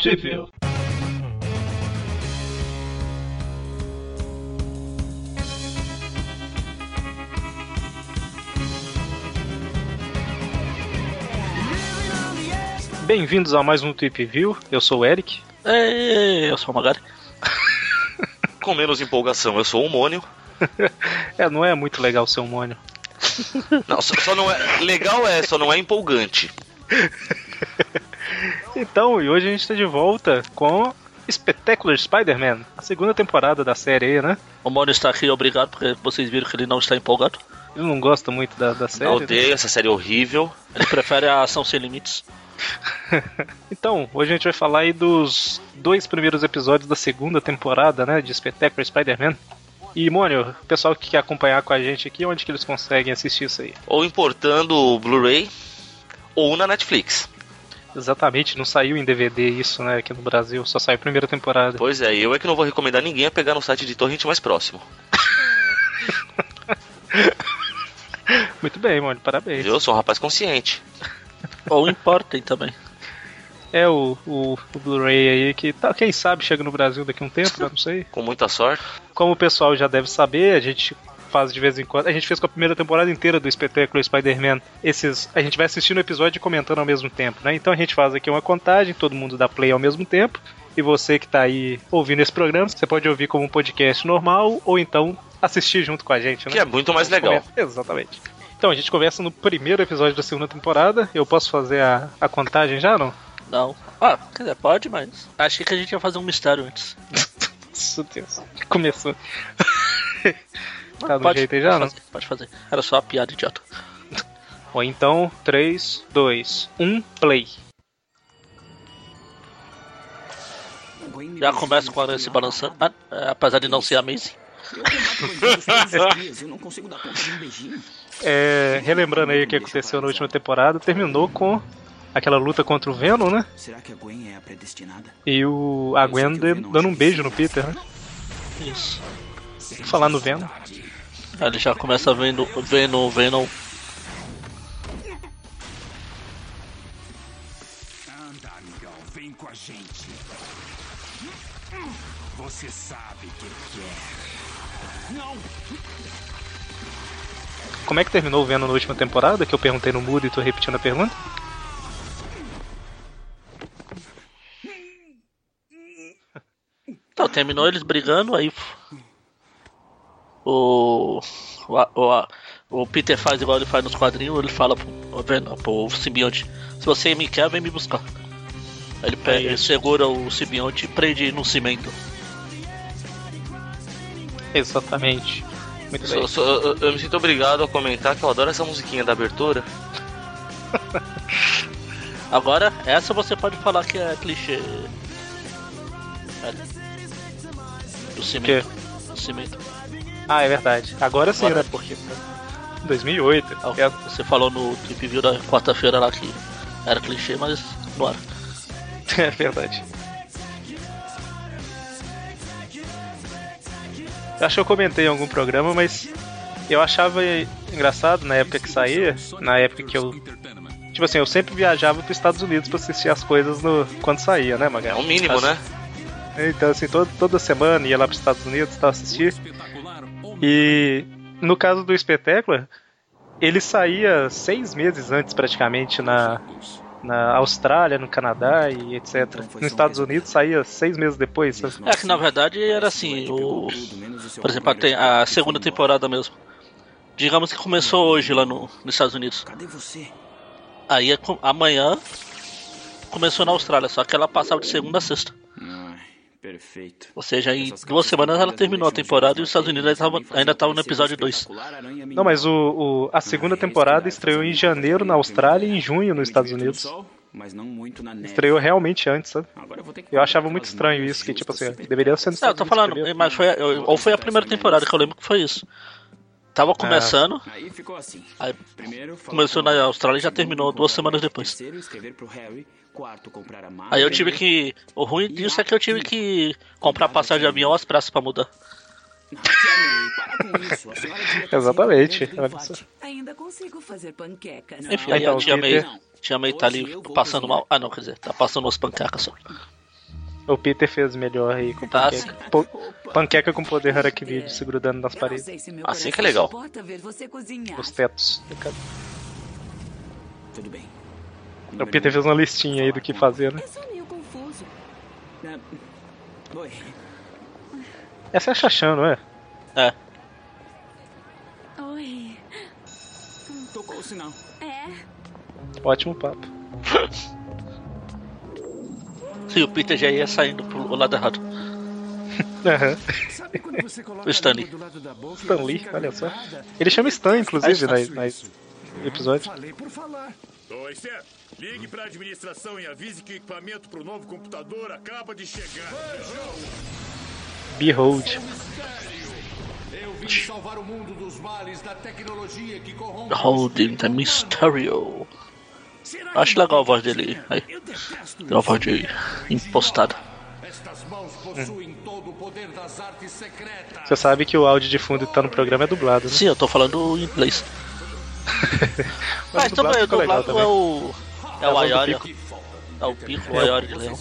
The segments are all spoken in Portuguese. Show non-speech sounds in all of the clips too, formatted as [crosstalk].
Tripville. Bem-vindos a mais um Tweep View. Eu sou o Eric. Ei, eu sou o Magari. [laughs] Com menos empolgação, eu sou o Mônio. é, não é muito legal ser um Mônio. Não, só, só não é. Legal é, só não é empolgante. [laughs] então, e hoje a gente está de volta com Spectacular Spider-Man, a segunda temporada da série aí, né? O Mônio está aqui, obrigado, porque vocês viram que ele não está empolgado. Ele não gosta muito da, da série. Eu odeio né? essa série horrível. Ele prefere a ação sem limites. [laughs] então, hoje a gente vai falar aí dos dois primeiros episódios da segunda temporada, né, de Spectacular Spider-Man. E, Mônio, o pessoal que quer acompanhar com a gente aqui, onde que eles conseguem assistir isso aí? Ou importando o Blu-ray, ou na Netflix. Exatamente, não saiu em DVD isso, né, aqui no Brasil, só saiu a primeira temporada. Pois é, eu é que não vou recomendar ninguém a pegar no site de torrent mais próximo. [laughs] Muito bem, Mônio, parabéns. Eu sou um rapaz consciente. [laughs] Ou importem também. É o, o, o Blu-ray aí que, tá, quem sabe, chega no Brasil daqui a um tempo, né? não sei. Com muita sorte. Como o pessoal já deve saber, a gente faz de vez em quando. A gente fez com a primeira temporada inteira do espetáculo Spider-Man. Esses, a gente vai assistindo o episódio e comentando ao mesmo tempo, né? Então a gente faz aqui uma contagem, todo mundo dá play ao mesmo tempo. E você que está aí ouvindo esse programa, você pode ouvir como um podcast normal ou então assistir junto com a gente, né? Que é muito mais legal. Exatamente. Então, a gente conversa no primeiro episódio da segunda temporada. Eu posso fazer a, a contagem já, não? Não. Ah, quer dizer, pode, mas. Achei que a gente ia fazer um mistério antes. [laughs] Nossa Deus. Começou. [laughs] tá do pode, jeito aí já, pode não? Fazer, pode fazer. Era só a piada idiota. [laughs] Ou então, 3, 2, 1, play. Já começa com a se balançando, ah, apesar de não ser amazing. Eu não consigo dar conta de um beijinho. É, relembrando aí o que aconteceu na última temporada, terminou com aquela luta contra o Venom, né? Será que a Gwen é a predestinada? E o a Gwen dando um beijo no Peter, né? Isso. Falar no Venom. Ele já começa vendo Venom, Venom. Anda, amigão, vem com a gente. Você sabe o que quer. Não! Como é que terminou o Venom na última temporada? Que eu perguntei no Mood e tô repetindo a pergunta? Então, terminou eles brigando, aí o, o, o, o, Peter faz igual ele faz nos quadrinhos, ele fala pro, Venom, pro simbionte, se você me quer, vem me buscar. Aí ele, pega, ele segura o simbionte e prende no cimento. Exatamente. Muito bem. Eu, sou, eu, eu, me sinto obrigado a comentar que eu adoro essa musiquinha da abertura. [laughs] Agora, essa você pode falar que é clichê. É. Do cimento. Do cimento. Ah, é verdade. Agora sim, Agora, né? Porque 2008. É, você falou no Trip View da quarta-feira lá que era clichê, mas não era. [laughs] É verdade. Eu acho que eu comentei em algum programa, mas eu achava engraçado na época que saía, na época que eu. Tipo assim, eu sempre viajava para os Estados Unidos para assistir as coisas no, quando saía, né, Magal? É o mínimo, assim, né? Então, assim, todo, toda semana ia lá para os Estados Unidos para assistir. E no caso do espetáculo, ele saía seis meses antes, praticamente, na, na Austrália, no Canadá e etc. Nos Estados Unidos saía seis meses depois. Sabe? É que na verdade era assim, o... por exemplo, a, a segunda temporada mesmo. Digamos que começou hoje lá no, nos Estados Unidos. Cadê você? Aí amanhã começou na Austrália, só que ela passava de segunda a sexta. Perfeito. Ou seja, em duas semanas ela terminou a temporada e os Estados Unidos ainda estavam no episódio 2. Não, mas o, o, a segunda temporada estreou em janeiro na Austrália e em junho nos Estados Unidos. Mas não muito na neve. Estreou realmente antes, sabe? Eu achava muito estranho isso, que tipo assim, deveria ser Não, eu tô falando, mas foi, ou foi a primeira temporada que eu lembro que foi isso. Tava começando. Aí ficou assim. Aí começou na Austrália e já terminou duas semanas depois. Aí eu tive que. O ruim disso é que eu tive que comprar passagem de avião às praças pra mudar. Exatamente. Ainda consigo fazer panqueca. Enfim, aí a tia May, tia May tá ali passando mal. Ah, não, quer dizer, tá passando umas pancacas só. O Peter fez melhor aí com Tá, panqueca. Po- panqueca com poder aracnídeo se grudando nas paredes. Assim que é legal. Os tetos. Tudo bem. O Peter fez uma listinha aí do que fazer, né? É. Ah, Oi. Essa é a Xaxã, não é? É. Oi. Tocou o sinal. É. Ótimo papo. [laughs] Sim, o Peter já ia saindo pro lado errado. Aham. Sabe quando você coloca O Stanley. a língua do lado da boca e Stan não Lee, fica olha só. Ele chama Stan, inclusive, Ah, na, na episódio. Falei por falar. Oi, Steph. Ligue pra administração e avise que o equipamento pro novo computador acaba de chegar. Behold. Eu vim salvar o mundo dos males da tecnologia que corrompe. Holding the Mysterio. Acho legal a voz dele aí. Tem uma voz de impostada. Você sabe que o áudio de fundo que tá no programa é dublado, né? Sim, eu tô falando em inglês. [laughs] Mas o também, o legal dublado é o. É o do Ayori. Pico. É o Pico, o Ayori de Leão.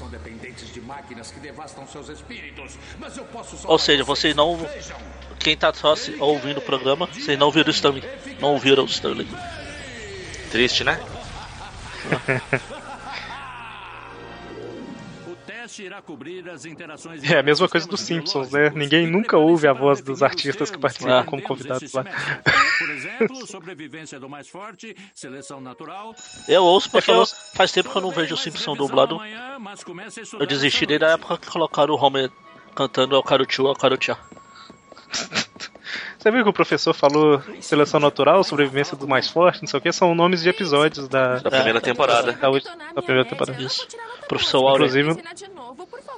Mas Ou seja, vocês não. Quem tá só se- ouvindo o programa, vocês não viram o Stanley. Não ouviram o Stanley. Triste, né? Irá cobrir as interações É a mesma coisa dos Simpsons, né? Ninguém nunca ouve a voz dos artistas que participam Ah. como convidados lá. Por exemplo, sobrevivência do mais forte, seleção natural. Eu ouço porque eu- faz tempo que eu não vejo o Simpson dublado. Amanhã, Eu desisti essa desde a noite. época que colocaram o Homer cantando El Carutiu, El Carutia. [laughs] Você viu que o professor falou seleção natural, sobrevivência do mais forte, não sei o que, são nomes de episódios da, Da primeira temporada. da, ulti- da primeira temporada. Isso. Professor Aurel. Inclusive,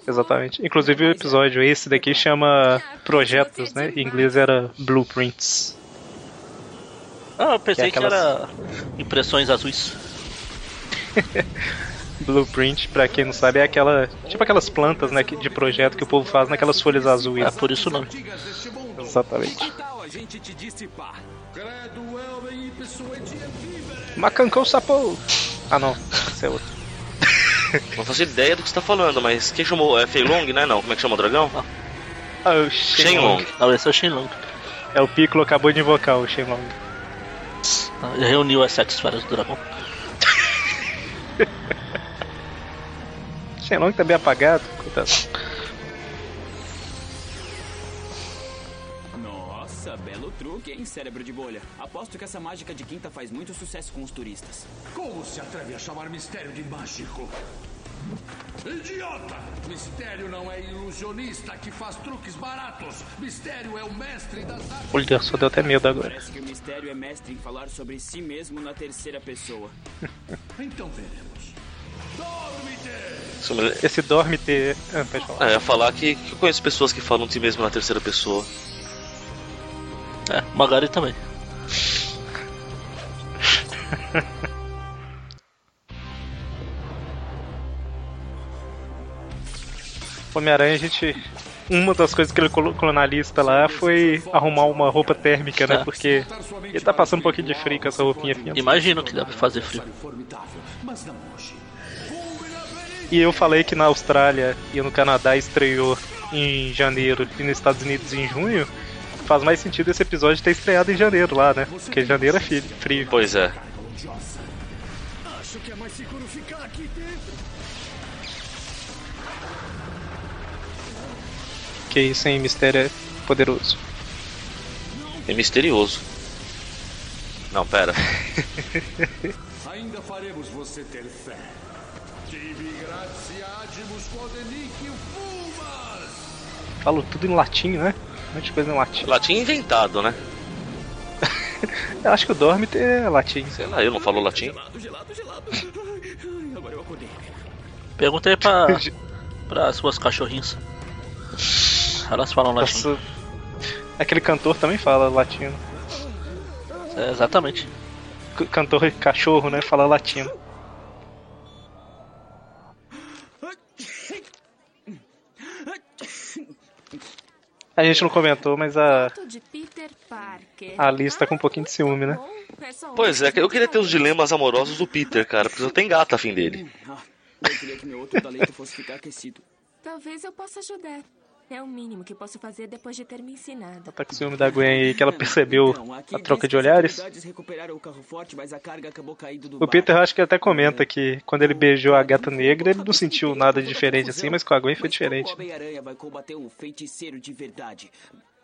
exatamente. Inclusive o episódio esse daqui chama Projetos, né? Em inglês era Blueprints. Ah, eu pensei Que é que, aquelas- era impressões azuis. [laughs] Blueprint, pra quem não sabe, é aquela. Tipo aquelas plantas, né, que- de projeto que o povo faz naquelas folhas azuis. É por isso o nome. digas deste mundo. Exatamente. Gente te dissipar? E. Macancão sapou! Ah não, esse é outro. [laughs] Não faço ideia do que você tá falando, mas quem chamou? É Feilong, né? Não, como é que chama o dragão? Ah, o Shenlong. Shenlong. Não, esse é o Shenlong. É o Piccolo acabou de invocar o Shenlong. Ah, ele Reuniu as sete esferas do dragão. [laughs] Shenlong tá bem apagado, coitado. Hein, cérebro de bolha. Aposto que essa mágica de quinta faz muito sucesso com os turistas. Como se atreve a chamar mistério de mágico? Idiota! Mistério não é ilusionista que faz truques baratos. Mistério é o mestre das artes. Olha só, deu até medo agora. Parece que o mistério é mestre em falar sobre si mesmo na terceira pessoa. [laughs] Então veremos. Dorme-te! Esse dorme ter. Ah, pode falar. É, falar que, que eu conheço pessoas que falam de si mesmo na terceira pessoa. É, Magari também. [laughs] Homem-Aranha, a gente. Uma das coisas que ele colocou na lista lá foi arrumar uma roupa térmica, né? É. Porque ele tá passando um pouquinho de frio com essa roupinha fina. Imagino que deve fazer frio. E eu falei que na Austrália e no Canadá estreou em janeiro e nos Estados Unidos em junho. Faz mais sentido esse episódio ter estreado em janeiro lá, né? Porque janeiro é frio. Pois é. Acho que é mais seguro ficar aqui dentro. Que isso, hein? Mistério é poderoso. É misterioso. Não, pera. [laughs] Ainda faremos você ter fé. Falo tudo em latim, né? Um monte de coisa em latim. Latim inventado, né? [laughs] Eu acho que o Dorme é latim. Sei lá, eu não falo latim. Gelado, gelado, gelado. Ai, agora eu acordei. Perguntei pra, [laughs] pra suas cachorrinhas. Elas falam latim. Nossa, aquele cantor também fala latino. É, exatamente. C- Cantor cachorro, né? Fala latino. A gente não comentou, mas a, a Alice tá com um pouquinho de ciúme, né? Pois é, eu queria ter os dilemas amorosos do Peter, cara, porque eu tenho gata afim dele. Ah, eu queria que meu outro talento fosse ficar aquecido. Talvez eu possa ajudar. É o mínimo que posso fazer depois de ter me ensinado. Tá com ciúme da Gwen aí, que ela percebeu Então, a troca de olhares. o carro forte, mas a carga acabou caindo do O. Peter acho que até comenta que quando ele beijou a gata negra, ele não sentiu nada de diferente assim, mas com a Gwen foi diferente. o Homem-Aranha vai combater um feiticeiro de verdade.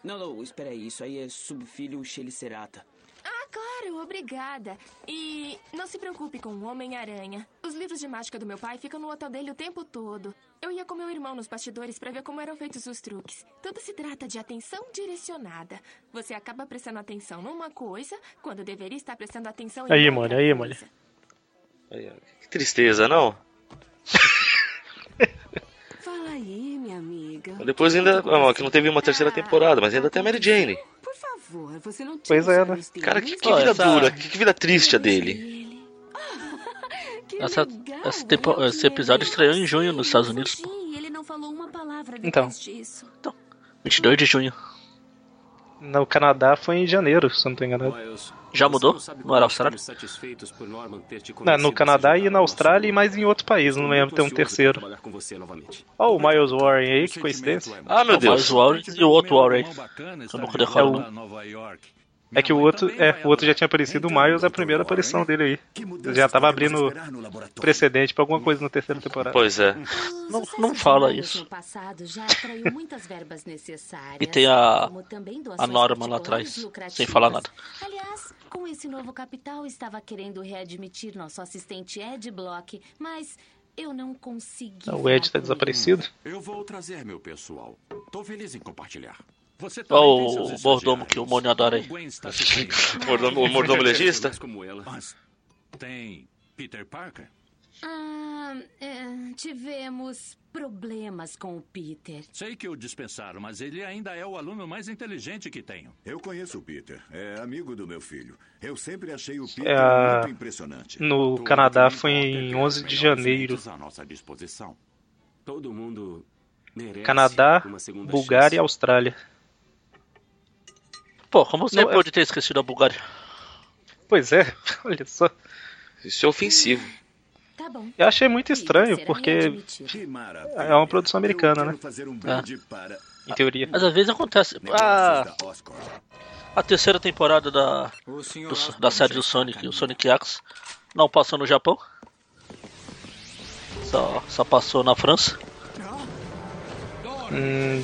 Não, não, espera aí, isso aí é subfilho Chelicerata. Ah, claro, obrigada. E não se preocupe com o Homem-Aranha. Os livros de mágica do meu pai ficam no hotel dele o tempo todo. Eu ia com meu irmão nos bastidores pra ver como eram feitos os truques. Tudo se trata de atenção direcionada. Você acaba prestando atenção numa coisa quando deveria estar prestando atenção em Aí, outra mano, aí, ó. Que tristeza, não? [laughs] Fala aí, minha amiga. Depois ainda. que não teve uma terceira temporada, mas ainda tem a Mary Jane. Por favor, você não Pois é, né? Cara, dele, que, que vida essa- dura, que, que vida triste a dele. ele. [laughs] Que Essa- legal, esse tempo- eu esse episódio estreou em junho nos Estados Unidos, Sim, ele não falou uma palavra Então. disso. 22 de junho. No Canadá foi em janeiro, se eu não tô enganado. Já mudou? não era Austrália? satisfeitos por Norman ter te Não, no Canadá e na Austrália e mais em outros países, não lembro, tem um Estou terceiro. por trabalhar com você novamente. Ó, o Miles Warren aí, O que coincidência. é Ah, meu O Deus. Miles Warren e o outro Warren. Eu não. É o- É que o outro, é, o outro já tinha aparecido, o Miles é a primeira aparição dele aí. Já tava abrindo precedente pra alguma coisa na terceira temporada. Pois é. O Não- não de fala isso. E tem a- A Norma lá atrás, sem falar nada. Aliás, com esse novo capital, estava querendo readmitir nosso assistente Ed Block, mas eu não consegui. O Ed tá desaparecido. Eu vou trazer meu pessoal. Tô feliz em compartilhar. Você o mordomo que o. Mônio adora aí. Mordomo, o mordomo legista? Mas como ela. Mas tem Peter Parker? Ah, é, tivemos problemas com o Peter. Sei que o dispensaram, mas ele ainda é o aluno mais inteligente que tenho. Eu conheço o Peter. É amigo do meu filho. Eu sempre achei o Peter É muito impressionante. No Tudo Canadá que me foi é em ter 11 os de janeiro. mentes à nossa disposição. Todo mundo merece Canadá, Bulgária e. Austrália. Pô, como você Não, é- pode ter esquecido a Bulgária? Pois é, [laughs] olha só. Isso é ofensivo. Tá bom. Eu achei muito estranho, porque. É uma produção americana, né? fazer um brinde para em teoria. Mas às vezes acontece. Ah, a terceira temporada da, do- da série do Sonic, o Sonic X, não passou no Japão. Só, só passou na França. Hum,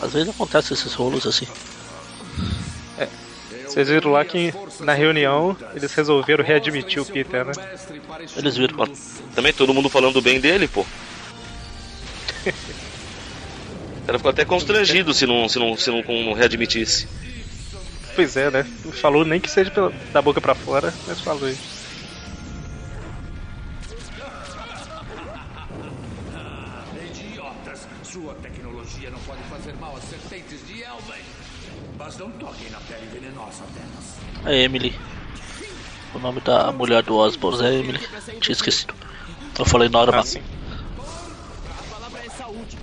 Às vezes acontece esses rolos assim. Vocês viram lá que na reunião eles resolveram readmitir o Peter, né? Eles viram. Também todo mundo falando bem dele, pô. [laughs] O cara ficou até constrangido se não, se não, se não, não readmitisse. Pois é, né? Falou nem que seja pela- da boca pra fora, mas falou isso. É Emily. O nome da mulher do Osborn é Emily. Tinha esquecido. Eu falei Norma. Ah, sim. A palavra é saúde.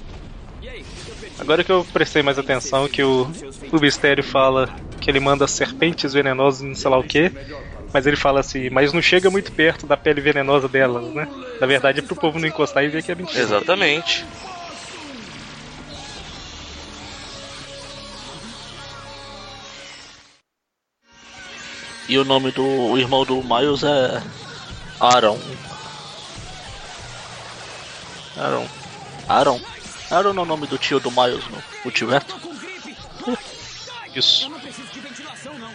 E aí, o que eu perdi? Agora que eu prestei mais atenção que o, o Mistério fala que ele manda serpentes venenosas e não sei lá o que, mas ele fala assim, mas não chega muito perto da pele venenosa delas, né? Na verdade é pro povo não encostar e ver que é mentira. Exatamente. E o nome do o irmão do Miles é Aaron. Aaron. Aaron. Aaron é o nome do tio do Miles no. Com gripe! Isso. Não não.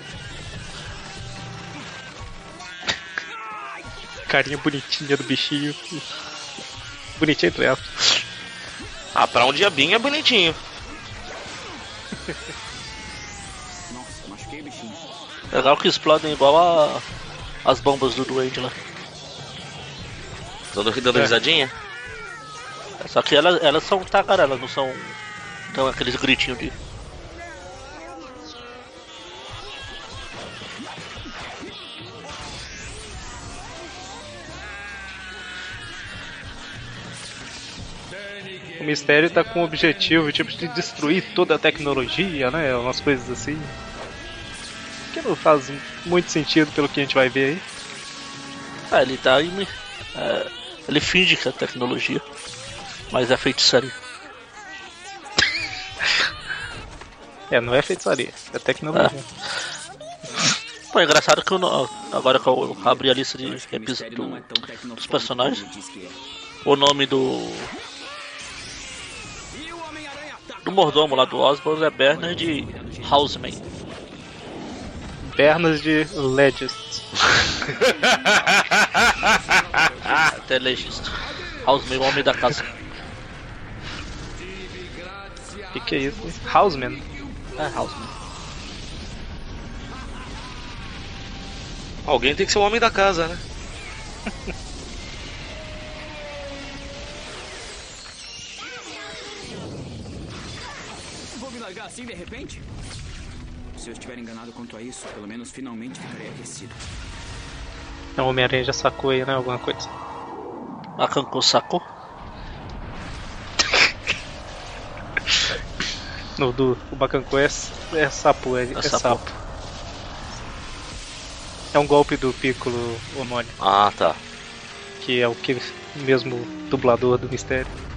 Carinha bonitinha do bichinho. Bonitinha entre aspas. Ah, pra um diabinho é bonitinho. [laughs] Legal que explodem igual a as bombas do Duende lá. Dando, dando É. risadinha. Só que elas, elas são tagarelas, não são. Então aqueles gritinhos de. O mistério tá com o objetivo tipo, de destruir toda a tecnologia, né? Umas coisas assim. Que não faz muito sentido pelo que a gente vai ver aí. Ah, ele tá aí. é, ele finge que é tecnologia. Mas é feitiçaria. É, não é feitiçaria, é tecnologia. Pô, é engraçado que eu não- agora que eu abri a lista de episódios Não é dos personagens, o nome do. Do mordomo lá do Osborne é Bernard Houseman. Pernas de Legist. [laughs] Até legista. Houseman, o homem da casa. O que, que é isso? Houseman. É, Houseman. Alguém tem que ser o homem da casa, né? Vou me largar assim de repente? Se eu estiver enganado quanto a isso, pelo menos finalmente ficarei aquecido. Então o Homem-Aranha já sacou aí, né? Alguma coisa. A Kanko sacou? No do o Bacanco é, é sapo, é, é sapo. sapo. É um golpe do Piccolo homônimo, Ah, tá. que é o que mesmo dublador do mistério.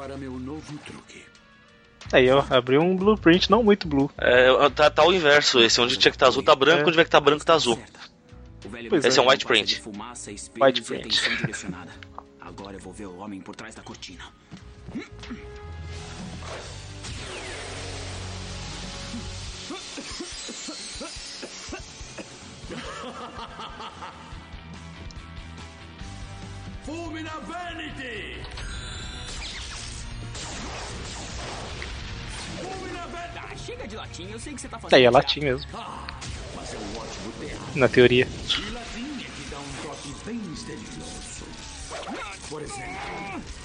Para meu novo truque. Aí, ó, abriu um blueprint não muito blue. É, tá, tá o inverso esse, onde tinha que estar azul tá branco, É. onde tiver que estar branco tá azul. Pois Esse é um não white print. White print. [laughs] Agora eu vou ver o homem por trás da cortina. [laughs] Fulmina Vanity! Ah, chega de latim, eu sei que você tá fazendo. É teatro. latim mesmo, é na teoria.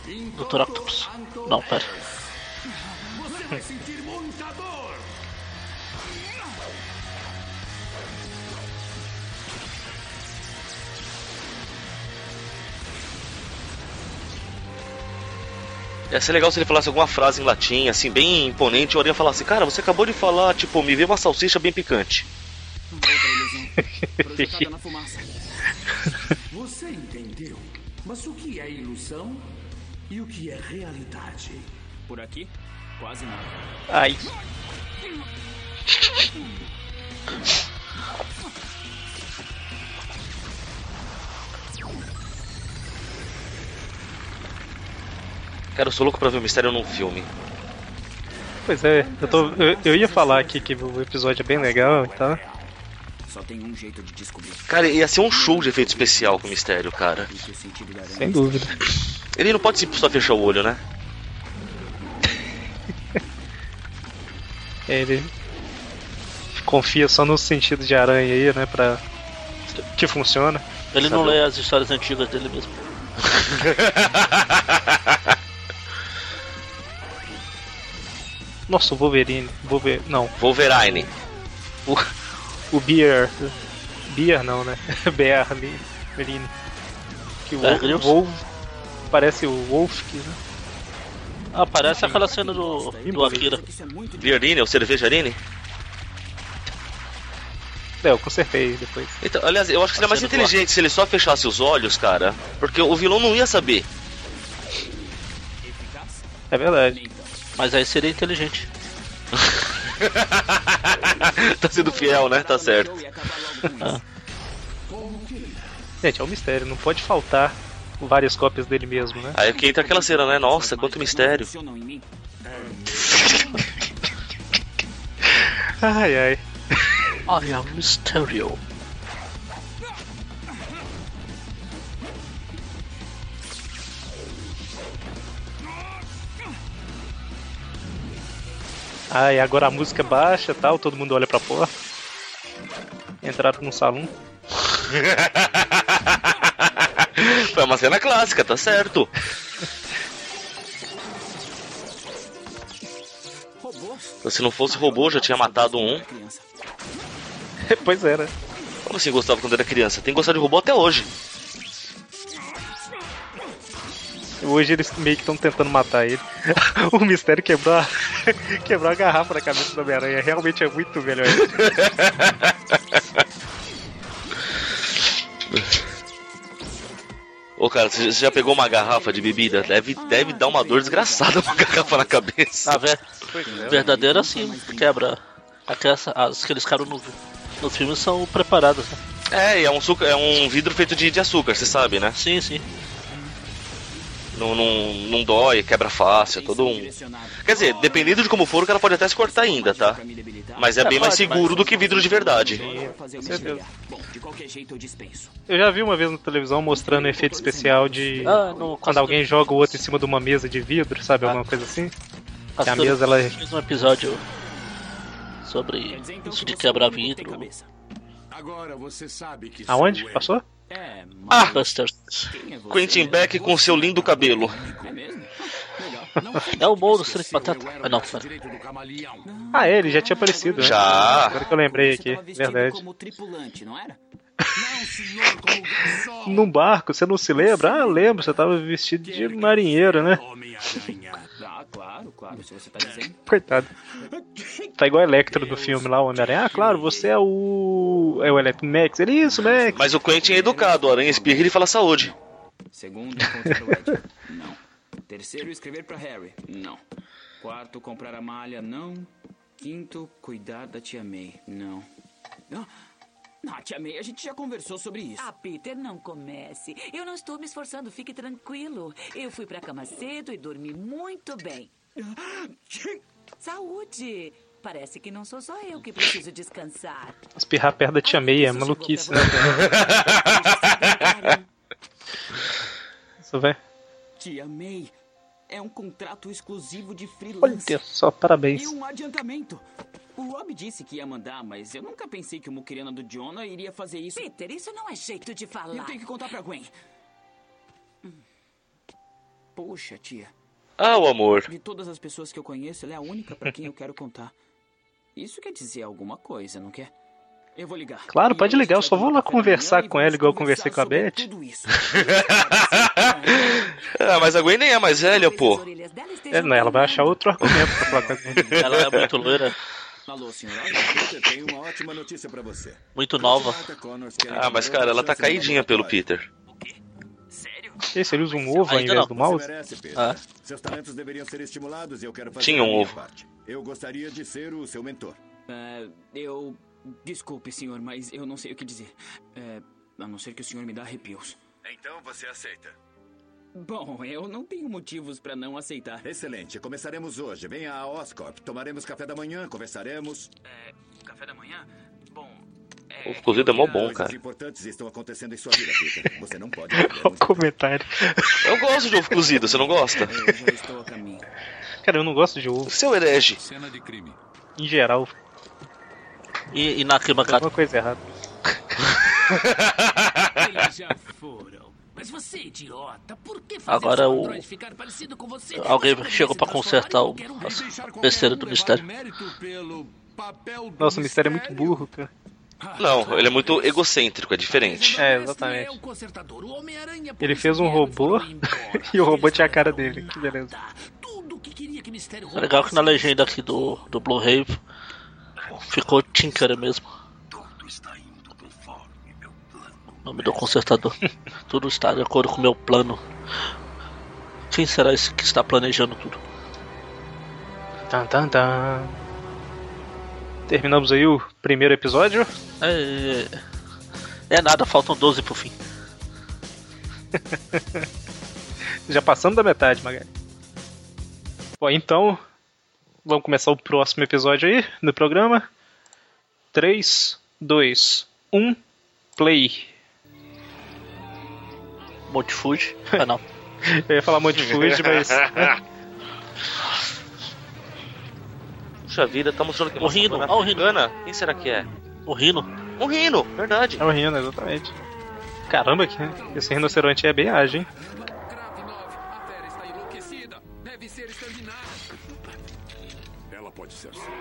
É todo Octopus. Não, pera. Você vai sentir Ia ser legal se ele falasse alguma frase em latim, assim, bem imponente, e o Aranha falasse, cara, você acabou de falar, tipo, me vê uma salsicha bem picante. [laughs] Projetada na fumaça. Você entendeu? Mas o que é ilusão e o que é realidade? Por aqui, quase nada. Ai. [laughs] Cara, eu sou louco pra ver o mistério num filme. Pois é, eu, tô, eu, eu ia falar aqui que o episódio é bem legal e tal. Só tem um jeito de descobrir. Cara, ia ser um show de efeito especial com o mistério, cara. Sem dúvida. Ele não pode só fechar o olho, né? [laughs] Ele confia só no sentido de aranha aí, né? Pra. que funciona. Ele não Sabe? lê as histórias antigas dele mesmo. [laughs] Nossa, o Wolverine. Wolver... Não, Wolverine. o, o Beer. Beer não, né? [laughs] Berine. Que o Bear Wolf, parece o Wolf, né? Ah, parece aquela cena do, do Akira. Isso é Beerine, ou Cervejarine? É, eu consertei depois. Então, aliás, eu acho que seria mais Cena do inteligente se ele só fechasse os olhos, cara. Porque o vilão não ia saber. eficaz. É verdade. Mas aí seria inteligente. [laughs] tá sendo fiel, né? Tá certo. Isso. Gente, é um mistério, não pode faltar várias cópias dele mesmo, né? Aí que entra aquela cena, né? Nossa, quanto mistério. Ai ai. I am Mysterio. Ai, agora a música é baixa e tal, todo mundo olha pra porta. Entraram num salão. [laughs] Foi uma cena clássica, tá certo. Robô. Se não fosse robô, já tinha matado um. [laughs] Pois né? Como assim gostava quando era criança? Tem que gostar de robô até hoje. Hoje eles meio que estão tentando matar ele. [laughs] o mistério quebrou a, [laughs] quebrou a garrafa na cabeça do Homem-Aranha. Realmente é muito melhor. [laughs] Ô cara, você já pegou uma garrafa de bebida? Deve, deve dar uma dor desgraçada uma garrafa na cabeça. A ver, verdadeira assim, quebra. Aquelas, as que eles quebram no, nos filmes são preparadas, né? É, e é um, suco, é um vidro feito de, de açúcar, você sabe, né? Sim, sim. Não, não, não dói, quebra fácil, é todo um. Quer dizer, dependendo de como for, o cara pode até se cortar ainda, tá? Mas é bem mais seguro do que vidro de verdade. Com certeza. Eu já vi uma vez na televisão mostrando efeito especial de Ah, no quando alguém joga o outro em cima de uma mesa de vidro, sabe? Alguma coisa assim. Que a mesa ela fez um episódio sobre isso de quebrar vidro. Agora você sabe que Aonde? sou Passou? Ah, Busters. Quentin Beck com seu lindo cabelo. [laughs] É o Moro Street Batata. Ah, não, pera. Ah, é, ele já tinha aparecido. né? Já. Agora que eu lembrei aqui, verdade. como tripulante, não era? [laughs] Num barco, você não se lembra? Ah, lembro, você tava vestido de marinheiro, né? Claro, claro, se você tá dizendo. Coitado. Tá igual o Electro do filme lá, o Homem-Aranha. Ah, claro, você é o. É o Electro Max. Ele, isso, Max. Mas o Quentin é educado, o aranha espirra e ele fala saúde. Segundo, encontrar o Ed. Não. Terceiro, escrever pra Harry. Não. Quarto, comprar a malha. Não. Quinto, cuidar da tia May. Não. Ah, ah, tia May, a gente já conversou sobre isso. Ah, Peter, não comece. Eu não estou me esforçando, fique tranquilo. Eu fui pra cama cedo e dormi muito bem. [laughs] Saúde! Parece que não sou só eu que preciso descansar. Espirrar perto da tia May é maluquice, né? [laughs] Isso, velho. Tia May, é um contrato exclusivo de freelance. Olha só, parabéns. E um adiantamento. O Rob disse que ia mandar, mas eu nunca pensei que o muquirana do Jonah iria fazer isso. Peter, isso não é jeito de falar. Eu tenho que contar pra Gwen. Poxa, tia. Ah, o amor. De todas as pessoas que eu conheço, ela é a única pra quem eu quero contar. Isso quer dizer alguma coisa, não quer? Eu vou ligar. Claro, pode ligar, eu só vou lá conversar com ela, igual eu conversei com a Beth. sobre tudo isso. [laughs] Ah, mas a Gwen nem é mais velha, pô. É, não, ela vai achar outro [laughs] argumento pra falar com a gente. Ela é muito loira, Alô, senhora? Peter, tenho uma ótima notícia pra você. muito nova. Quer Ah, mas cara, ela tá caidinha pelo Peter. Esse, ele usa um ovo ao invés não. do mouse? merece. Ah. Seus talentos deveriam ser estimulados e eu quero fazer Tinha um ovo. parte. Eu gostaria de ser o seu mentor. É, eu. Desculpe, senhor, mas eu não sei o que dizer. É, a não ser que o senhor me dá arrepios. Então você aceita. Bom, eu não tenho motivos pra não aceitar. Excelente. Começaremos hoje. Venha a Oscorp. Tomaremos café da manhã, conversaremos. É, café da manhã? Bom. O cozido é mó bom, cara. importantes estão acontecendo em sua vida, Peter. Você não pode [laughs] Olha o comentário. Eu gosto de ovo cozido, você não gosta? Eu já estou a caminho. Cara, eu não gosto de ovo, Seu herege. Cena de crime. em geral. E, e na arquibancada. alguma coisa errada. [laughs] Eles já foram. Mas você, idiota, por que fazer Agora o- androide ficar parecido com você? Alguém chegou transformar consertar o- besteira do mistério. Mérito pelo papel do Nossa, o mistério é muito burro, cara. Não, ele é muito egocêntrico, é diferente. É, exatamente. é Ele fez um robô [laughs] e o robô tinha a cara dele. Que beleza. É legal que na legenda aqui do, do Blue Rave ficou Tinker mesmo. Nome do consertador. [laughs] tudo está de acordo com o meu plano. Quem será esse que está planejando tudo? Tan, tan, tan. Terminamos aí o primeiro episódio. É, é nada, faltam 12 pro fim. [laughs] Já passamos da metade, Magali. Bom, então, vamos começar o próximo episódio aí do programa. 3, 2, 1, play. Multifuge? Ah não. [laughs] Eu ia falar Monte Fuji, mas. [laughs] Puxa vida, tá mostrando que O Rino, ó o Rino. Quem será que é? O Rino. Um Rino, verdade. É o Rino, exatamente. Caramba, que esse rinoceronte é bem ágil, hein? Kravinov, a fera está enlouquecida. Deve ser exterminada. Ela pode ser salva.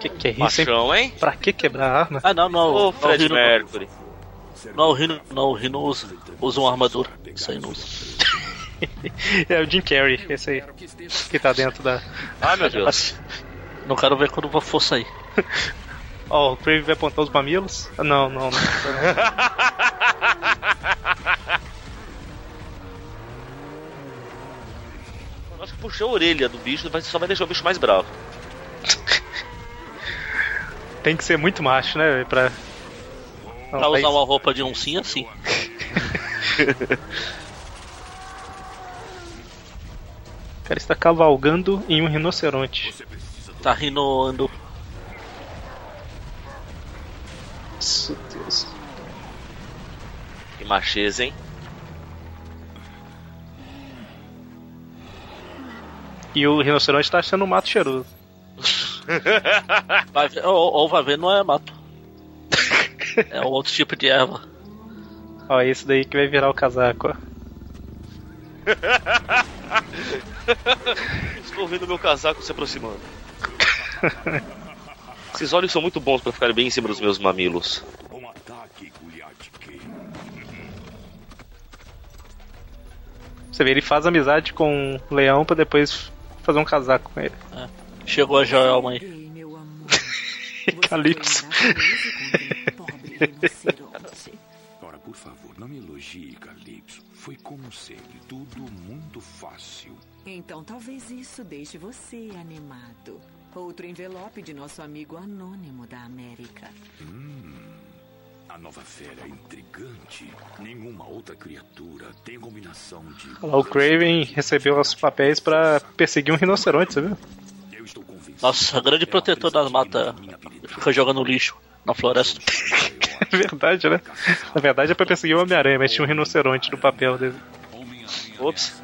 Que que é isso, hein? Machão, hein? Pra que quebrar a arma? Ah não, não. Ô, o Fred Mercury. Não, o Rino, não, o Rino usa, usa uma armadura. [laughs] Isso aí não usa. é o Jim Carrey, esse aí. Que tá dentro da. Ah, meu Deus. Não quero ver quando eu for sair. [laughs] Ó, o Crave vai apontar os mamilos? Não, não, não. [laughs] Acho que puxar a orelha do bicho só vai deixar o bicho mais bravo. Tem que ser muito macho, né? Pra. Não, Pra tá usar uma roupa de oncinha, sim. [laughs] O cara está cavalgando em um rinoceronte. Tá rinoando. Nossa, Deus. Que macheza, hein? E o rinoceronte tá achando um mato cheiroso. [laughs] Vai ver, ou, ou vai ver, não é mato. É um outro tipo de erva. Ó, esse daí que vai virar o casaco, ó. [laughs] Estou vendo meu casaco se aproximando. Esses olhos são muito bons pra ficarem bem em cima dos meus mamilos. Ataque. Você vê, ele faz amizade com o leão pra depois fazer um casaco com ele. Chegou a Joelma aí. [laughs] Calypso. [laughs] Ora, por favor, não me elogie, Calypso. Foi como sempre, tudo muito fácil. Então talvez isso deixe você animado. Outro envelope de nosso amigo anônimo da América. Hum, a nova fera é intrigante. Nenhuma outra criatura tem combinação de. Olha lá, o Craven recebeu os papéis pra perseguir um rinoceronte, você viu? Nossa, grande protetor das matas fica jogando lixo na floresta. [laughs] É verdade, né? Na verdade é pra perseguir o Homem-Aranha, mas tinha um rinoceronte no papel dele. Ops.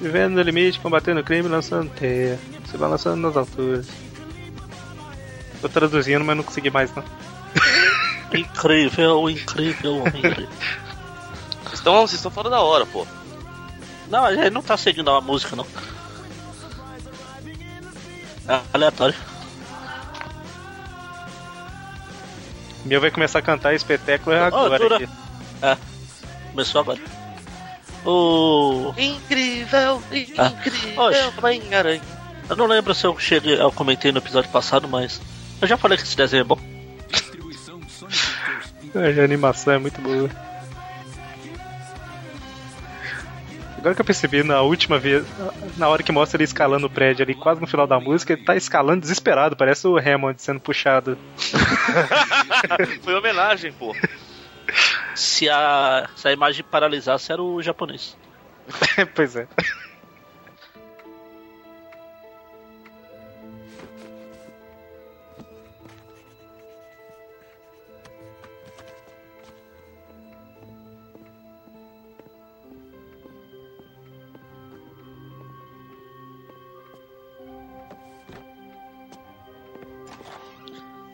Vivendo no limite, combatendo o crime, lançando teia. Se balançando nas alturas. Tô traduzindo, mas não consegui mais não. Incrível, incrível, incrível. [laughs] Estão, vocês estão fora da hora, pô. Não, a gente não tá seguindo a música, não. É aleatório. Meu vai começar a cantar espetáculo é agora. aqui. É, começou agora. O. Incrível, Ah. incrível, Oxe. Homem-Aranha. Eu não lembro se eu cheguei, eu comentei no episódio passado, mas. Eu já falei que esse desenho é bom. A animação é muito boa. Agora que eu percebi na última vez, na hora que mostra ele escalando o prédio ali, quase no final da música, ele tá escalando desesperado, parece o Hammond sendo puxado. [laughs] Foi homenagem, pô. Se a, se a imagem paralisasse, era o japonês. [laughs] pois é.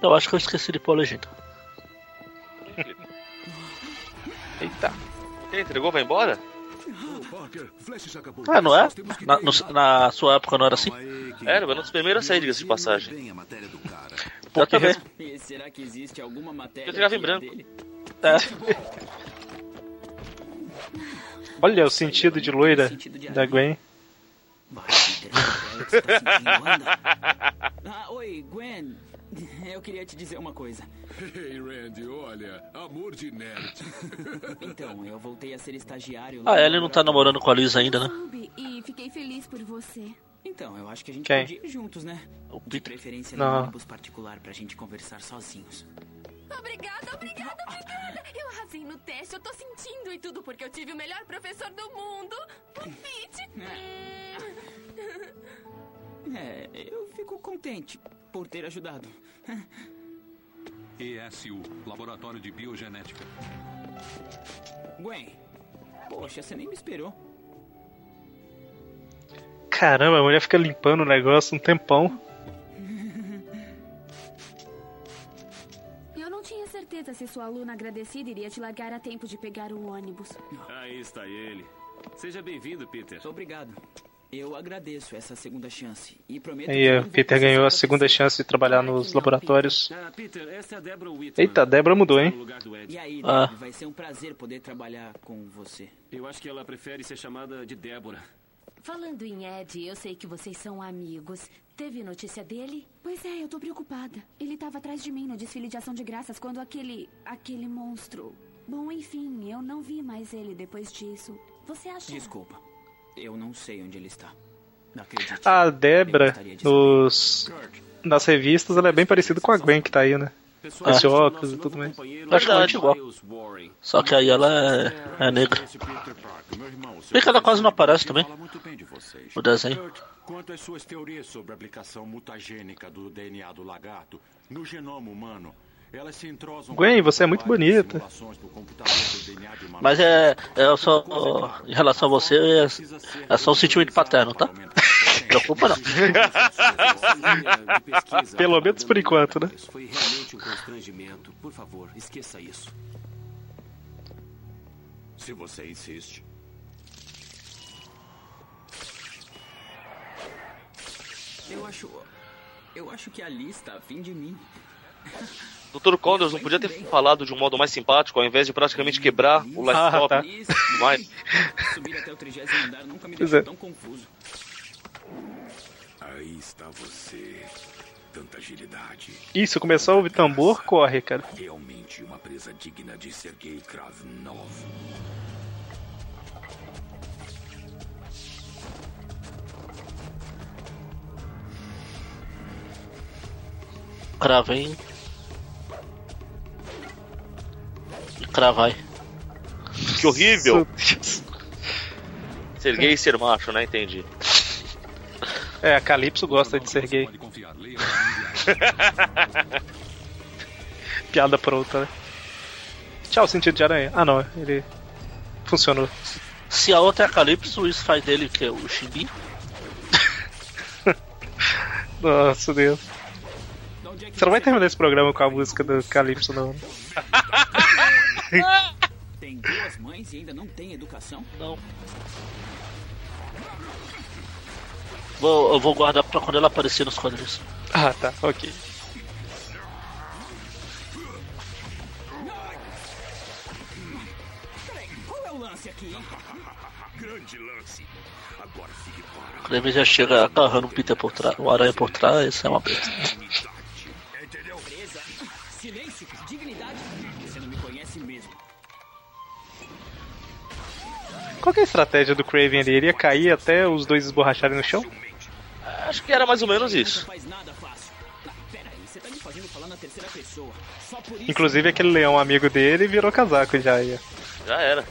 Eu acho que eu esqueci de pôr a legenda. [laughs] Eita. Quem entregou vai embora? Ah, não é? Na, no- na sua época não era assim? Era, mas um dos primeiros a sair, diga-se de passagem. Eu também. E será que existe alguma matéria Eu entregava em que é branco. dele? É. [laughs] Olha o sentido de loira da Gwen. [laughs] Ah, oi, Gwen. [laughs] Eu queria te dizer uma coisa. Ei, Randy, olha, amor de nerd. [laughs] Então, eu voltei a ser estagiário. Ah, ele não tá namorando com a Lisa ainda, né? E fiquei feliz por você. Então, eu acho que a gente Quem? podia ir juntos, né? De preferência Não. no ônibus particular pra gente conversar sozinhos. Obrigada, obrigada, obrigada. Eu arrasei no teste, eu tô sentindo e tudo porque eu tive o melhor professor do mundo, o Pete. [laughs] É, eu fico contente por ter ajudado. ESU, Laboratório de Biogenética. Gwen, poxa, você nem me esperou. Caramba, a mulher fica limpando o negócio um tempão. Eu não tinha certeza se sua aluna agradecida iria te largar a tempo de pegar o ônibus. Aí está ele. Seja bem-vindo, Peter. Obrigado. Eu agradeço essa segunda chance e prometo o vou Peter ganhou a segunda você. chance de trabalhar nos laboratórios. Ah, Peter, essa é a Deborah Whitman. Eita, a Débora mudou, hein? E aí, Ah. Vai ser um prazer poder trabalhar com você. Eu acho que ela prefere ser chamada de Débora. Falando em Ed, eu sei que vocês são amigos. Teve notícia dele? Pois é, eu tô preocupada. Ele estava atrás de mim no desfile de ação de graças quando aquele. aquele monstro. Bom, enfim, eu não vi mais ele depois disso. Você acha. Desculpa. Eu não sei onde ele está. Acredite. A Débora, nos, nas revistas, ela é bem parecida com a Gwen que tá aí, né? Com esse óculos e tudo mais. Praticamente igual. Só que aí ela é, é negra. Bem que ela quase não aparece também. O desenho. Quanto às suas teorias sobre a aplicação mutagênica do DNA do lagarto no genoma humano, Gwen, você é muito bonita. Mas é, é só. Em relação a você, é, é só um sentimento paterno, tá? Não preocupa não. Pelo menos por enquanto, né? Foi realmente um constrangimento. Por favor, esqueça isso. Se você insiste. Eu acho. Eu acho que a lista a fim de mim. Dr. Condors não podia ter falado de um modo mais simpático, ao invés de praticamente quebrar o laptop. Ah, tá. Subir até o andar nunca me deixou é. tão confuso. Aí está você. Tanta agilidade. Eu começar a ouvir tambor, corre, cara. Realmente uma presa digna de Sergei Kravnov. Cravei. Cravai. que horrível! [laughs] Ser gay e ser macho, né? Entendi. É, a Calypso gosta de ser gay. [laughs] Piada pronta, né? Tchau, sentido de aranha. Ah, não, ele funcionou. Se a outra é a Calypso, isso faz dele que é o Chibi. [laughs] Nossa, Deus. Você não vai terminar esse programa com a música do Calypso, não. Tem duas mães e ainda não tem educação? Não. Vou, eu vou guardar pra quando ela aparecer nos quadrinhos. Ah, tá, ok. É o lance aqui, hein? Grande lance. Agora fique ele já chega agarrando o Peter por trás, o aranha por trás, isso é uma besta. Qual que é a estratégia do Craven ali? Ele ia cair até os dois esborracharem no chão? Acho que era mais ou menos isso. Inclusive aquele leão amigo dele virou casaco já aí. Já era.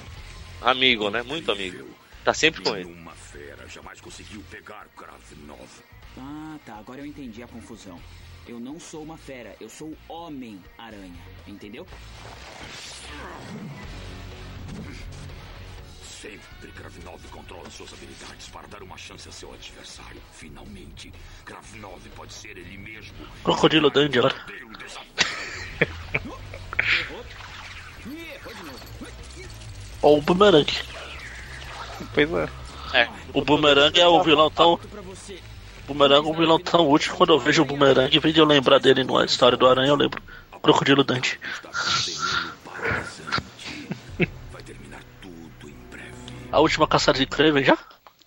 Amigo, né? Muito amigo. Tá sempre com ele. Uma fera jamais conseguiu pegar Kravnov. Ah, tá. Agora eu entendi a confusão. Eu não sou uma fera, eu sou o Homem-Aranha. Entendeu? Sempre Kravnov controla suas habilidades para dar uma chance a seu adversário. Finalmente, Kravnov pode ser ele mesmo. Crocodilo Dandy [laughs] desafio. Ou o Boomerang. Pois é. É. O Boomerang é o vilão tão. O Boomerang é um vilão tão útil quando eu vejo o Boomerang, em vez de eu lembrar dele na história do Aranha, eu lembro. Crocodilo Dante. A última caçada de Kraven já?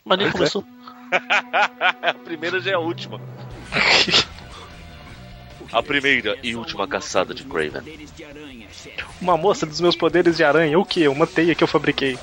Mas nem começou. [laughs] a primeira já é a última. A primeira e última caçada de chefe. Uma moça dos meus poderes de aranha. O que? Uma teia que eu fabriquei.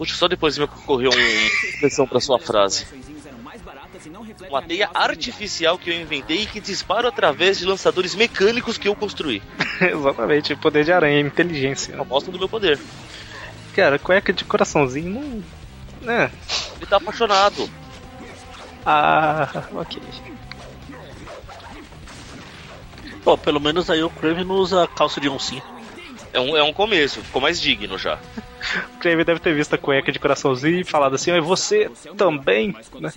Puxa, só depois me ocorreu uma expressão pra sua frase. Uma teia artificial que eu inventei e que disparo através de lançadores mecânicos que eu construí. [laughs] Exatamente, poder de aranha, inteligência. Uma amostra do meu poder. Cara, cueca de coraçãozinho não. Né? Ele tá apaixonado. Ah, ok. Pô, pelo menos aí o Kraven não usa calça de oncinha. É um, é um começo, ficou mais digno já. O Kraven deve ter visto a cueca de coraçãozinho e falado assim, e você também, né?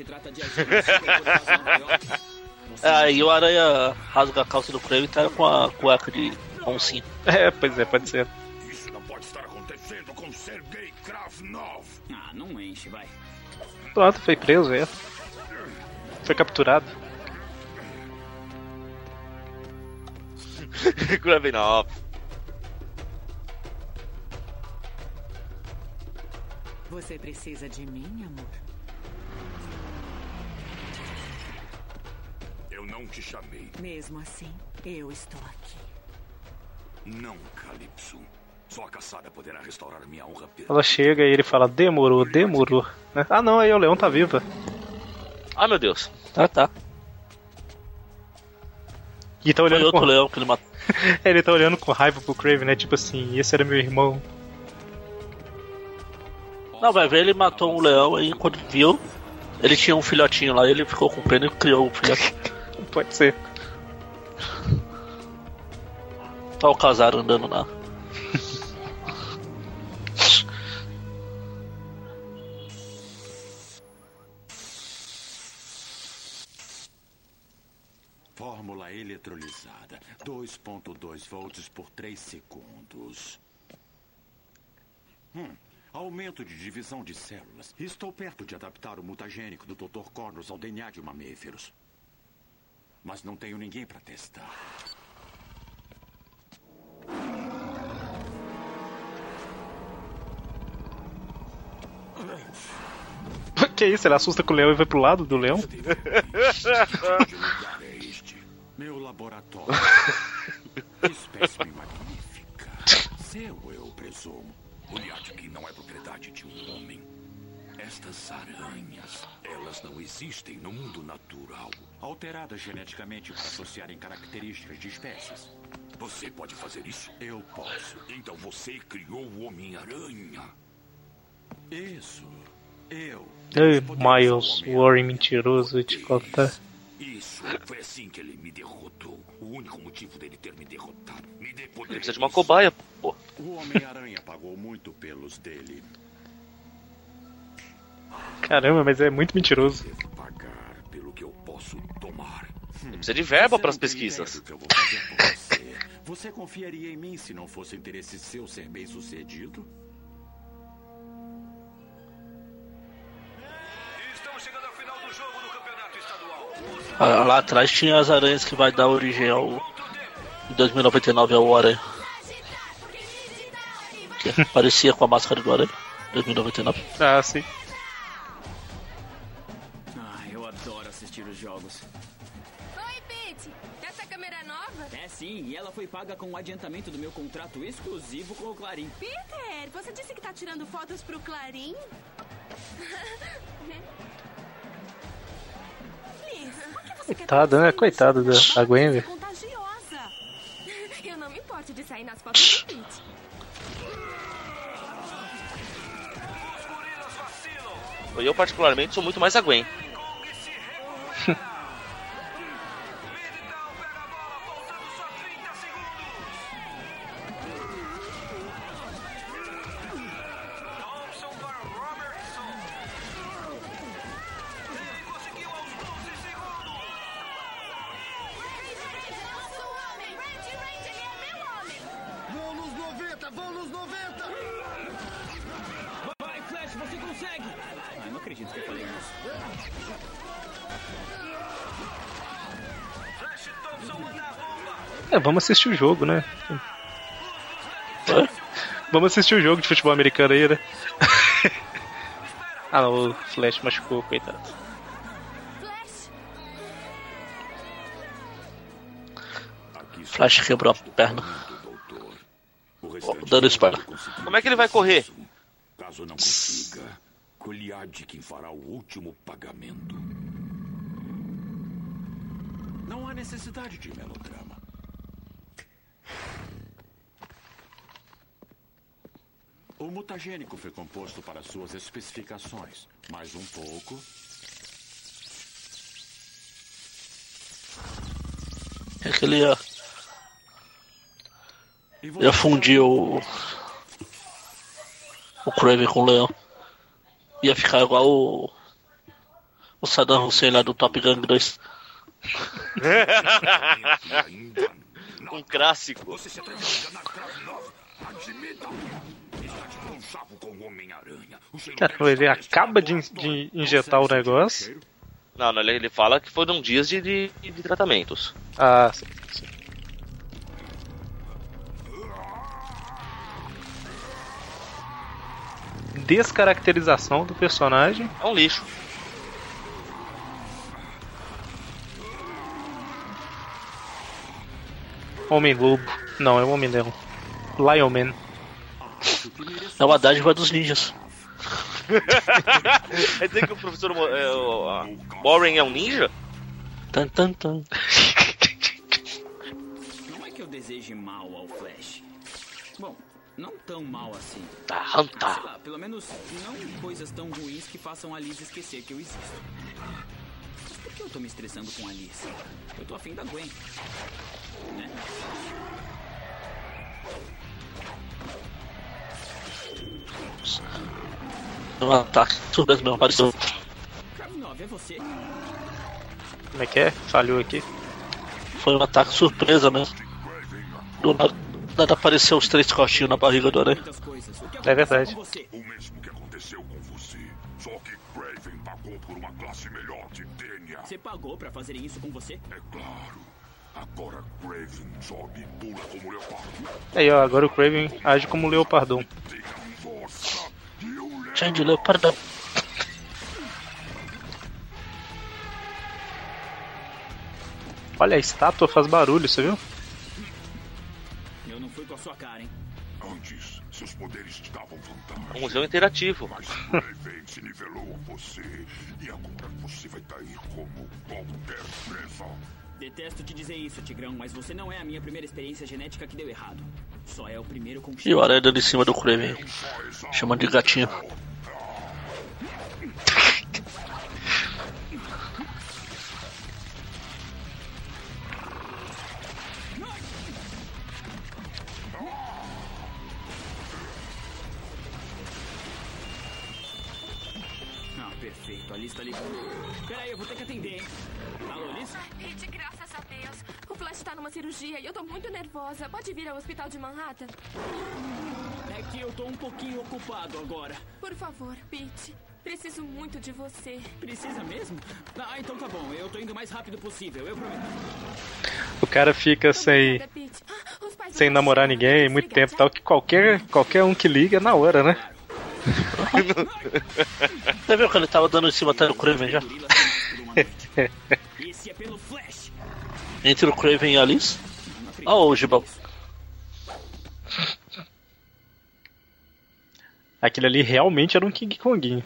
Aí o Aranha rasga a calça do Kraven e tá com a cueca de oncinha. É, pois é, pode ser. Isso não pode estar acontecendo com Sergei Kravnov. Ah, não enche, vai. Pronto, foi preso, é. Foi capturado. [laughs] Gravenov. Você precisa de mim, amor? Eu não te chamei. Mesmo assim, eu estou aqui. Não, Calypso. Só a caçada poderá restaurar minha honra Ela chega e ele fala, demorou, demorou. né? Ah não, aí o leão tá viva. Ah, meu Deus. Ah, tá. E tá Foi olhando outro com... leão que ele matou. [laughs] ele tá olhando com raiva pro Kraven, né? Tipo assim, esse era meu irmão. Não, vai ver, ele matou um leão aí quando viu. Ele tinha um filhotinho lá, ele ficou com pena e criou o filhotinho. [laughs] Pode ser. Tá o casar andando na. Fórmula eletrolizada. 2.2 volts por 3 segundos. Hum, aumento de divisão de células. Estou perto de adaptar o mutagênico do Dr. Cornus ao DNA de mamíferos. Mas não tenho ninguém para testar. [laughs] que isso? Ele assusta com o leão e vai pro lado do leão? [laughs] Meu laboratório. Que [laughs] espécime magnífica. Seu, eu presumo. O Liatkin não é propriedade de um homem. Estas aranhas, elas não existem no mundo natural. Alteradas geneticamente para associarem características de espécies. Você pode fazer isso? Eu posso. Então você criou o Homem-Aranha. Isso. Eu. Ei, Miles, Warren mentiroso, te contar. Isso, foi assim que ele me derrotou. O único motivo dele ter me derrotado. Me dê poder. Ele precisa de uma cobaia, pô. O Homem-Aranha pagou muito pelos dele. Caramba, mas é muito mentiroso. Devo pagar pelo que eu posso tomar. Ele precisa de verba para as pesquisas. ideia do que eu vou fazer por você. Você confiaria em mim se não fosse interesse seu ser bem sucedido? Lá atrás tinha as aranhas que vai dar origem ao. Em 2099 ao Aranha. Que parecia com a máscara do Aranha. 2099. Ah, sim. Ah, eu adoro assistir os jogos. Oi, Pete. Essa câmera é nova? É sim, e ela foi paga com o adiantamento do meu contrato exclusivo com o Clarim. Peter, você disse que tá tirando fotos pro Clarim? [laughs] Liz, Coitada, né? Coitada da, da Gwen. velho. contagiosa? Eu não me importo de sair nas fotos do Pete. Eu, particularmente, sou muito mais a Gwen. É, vamos assistir o jogo, né? Vamos assistir o jogo de futebol americano aí, né? [laughs] ah, não, o Flash machucou, coitado. Flash quebrou a perna. Ó, Dando spoiler. Como é que ele vai correr? Caso não consiga, Goliath fará o último pagamento. Não há necessidade de melodrama. O mutagênico foi composto para suas especificações. Mais um pouco. É aquele. ó, Ia fundir o. O Kraven com o leão. Ia ficar igual o. O Saddam Hussein lá do Top Gun 2. [laughs] um clássico. Você se atreveu a enganar Krav 9. Admita. Está de mão sapo com o Homem-Aranha. O seu Cara, ele acaba de, de injetar o negócio. Não, não, ele, ele fala que foram dias de, de, de tratamentos. Ah, sim, sim. Descaracterização do personagem. É um lixo. Homem-Lobo. Não, é o Homem-Leão. Lion Man. É uma dádiva dos ninjas. Quer [laughs] dizer que o professor é, o- a Warren é um ninja? Tan, tan, tan. Não é que eu deseje mal ao Flash. Bom, não tão mal assim. Tá, Sei tá. lá, pelo menos não coisas tão ruins que façam a Liz esquecer que eu existo. Mas por que eu tô me estressando com a Liz? Eu tô afim da Gwen. Né? Um ataque surpresa mesmo, apareceu. Krav 9 é você? Como é que é? Falhou aqui. Foi um ataque surpresa mesmo. Do nada, nada apareceu os três costinhos na barriga do aranha. É verdade. O mesmo que aconteceu com você. Só que Craven pagou por uma classe melhor de DNA. Você pagou pra fazer isso com você? É claro. Agora Craven sobe e pula como leopardo. Aí, ó, agora o Craven age como Leopardon. Change Leopardão. Olha, a estátua faz barulho, você viu? Sua cara, hein? Antes, seus poderes te davam vantagem. Um museu interativo. Mas se nivelou a você. E agora você vai cair como qualquer presa. Detesto te dizer isso, Tigrão, mas você não é a minha primeira experiência genética que deu errado. Só é o primeiro com E o aranha dando em cima do Kraven. Chamando de gatinho. E eu tô muito nervosa. Pode vir ao hospital de Manhattan? É que eu tô um pouquinho ocupado agora. Por favor, Pete. Preciso muito de você. Precisa mesmo? Ah, então tá bom. Eu tô indo o mais rápido possível, eu prometo. O cara fica sem, sem namorar ninguém muito tempo tal, que qualquer, qualquer um que liga é na hora, né? Você viu que ele tava dando em cima até do Kraven já? Esse é pelo Flash. Entre o Kraven e a Alice? Ó, o Gibão. Aquele ali realmente era um King Konguinho.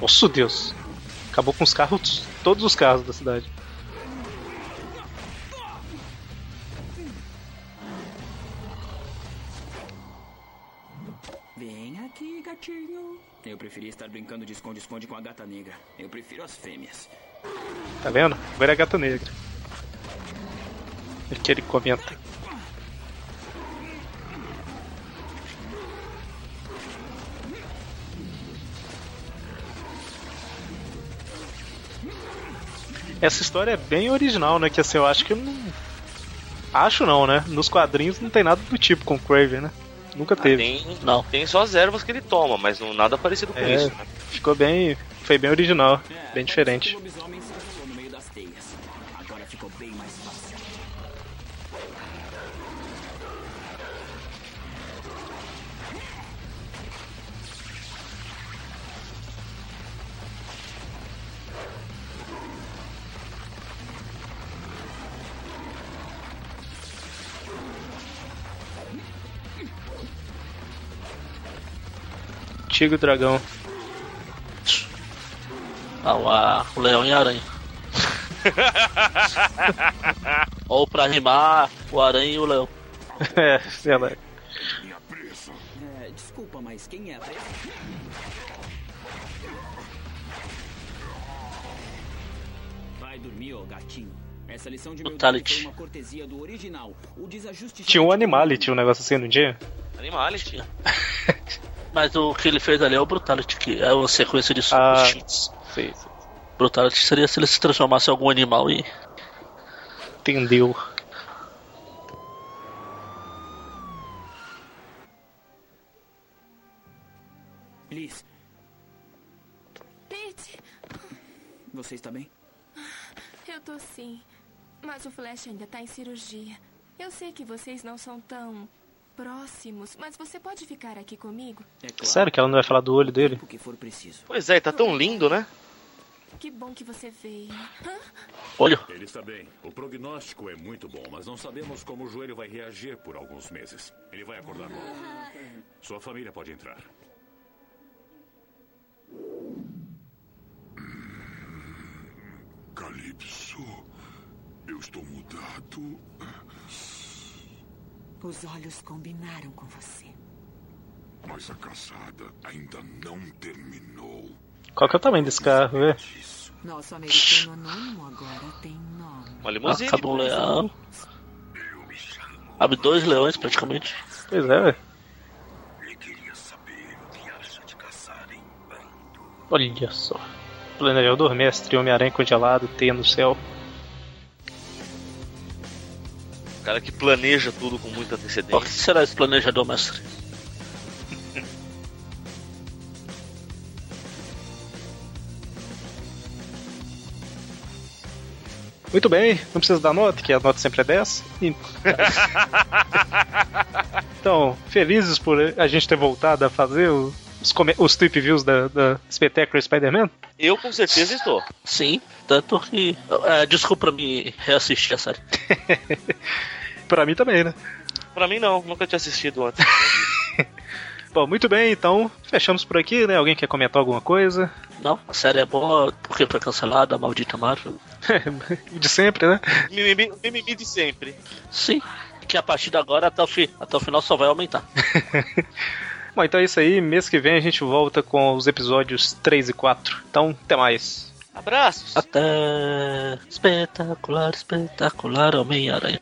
Nossa Deus. Acabou com os carros, todos os carros da cidade. Vem aqui, gatinho. Eu preferia estar brincando de esconde-esconde com a gata negra. Eu prefiro as fêmeas. Tá vendo? Agora é a gata negra. É que ele comenta. Essa história é bem original, né? Que assim, eu acho que. Acho não, né? Nos quadrinhos não tem nada do tipo com o Craven, né? Nunca teve. Tem, não. tem só as ervas que ele toma, mas não nada parecido com É, isso. né? ficou bem. Foi bem original, bem diferente. Tigre Dragão. Ah, o, a- o Leão e a Aranha. [laughs] Ou pra rimar, o Aranha e o Leão. é, verdade. É, desculpa, mas quem é a presa? dormir, ô gatinho. Essa lição de Brutality. foi uma cortesia do original. O desajuste Tinha um Animality, um negócio assim, não tinha? Animality. [laughs] Mas o que ele fez ali é o Brutality, que é uma sequência de Ah. super cheats. Sim, sim. Brutality seria se ele se transformasse em algum animal e. Entendeu. Liz, Pete, você está bem? eu tô sim. Mas o Flash ainda tá em cirurgia. Eu sei que vocês não são tão próximos, mas você pode ficar aqui comigo? É claro. Sério que ela não vai falar do olho dele? O que for preciso. Pois é, tá tão lindo, né? Que bom que você veio. Hã? Olho. Ele está bem. O prognóstico é muito bom, mas não sabemos como o joelho vai reagir por alguns meses. Ele vai acordar logo. Sua família pode entrar. Calypso, eu estou mudado. Os olhos combinaram com você. Mas a caçada ainda não terminou. Qual que é o tamanho desse carro, velho? Nosso americano anônimo agora tem nome. Uma limusine. Cabe um leão. Cabe dois leões praticamente. Pois é, velho. Olha só. Planejador mestre, Homem-Aranha congelado, teia no céu. Cara que planeja tudo com muita O que antecedência. será esse planejador, mestre? [laughs] Muito bem, não precisa dar nota, que a nota sempre é 10. E- [laughs] Então, felizes por a gente ter voltado a fazer o- os, os trip views da, da Spectacular Spider-Man. Eu com certeza estou. Sim, tanto que. É, desculpa me reassistir a série. [laughs] Pra mim também, né? Pra mim não, nunca tinha assistido antes. [laughs] Bom, muito bem, então fechamos por aqui, né? Alguém quer comentar alguma coisa? Não, a série é boa porque foi cancelada, a maldita Marvel. [laughs] De sempre, né? mimimi, mimimi de sempre. Sim, que a partir de agora até o, fi, até o final só vai aumentar. Bom, então é isso aí. Mês que vem a gente volta com os episódios 3 e 4. Então, até mais. Abraços. Até espetacular, espetacular Homem-Aranha.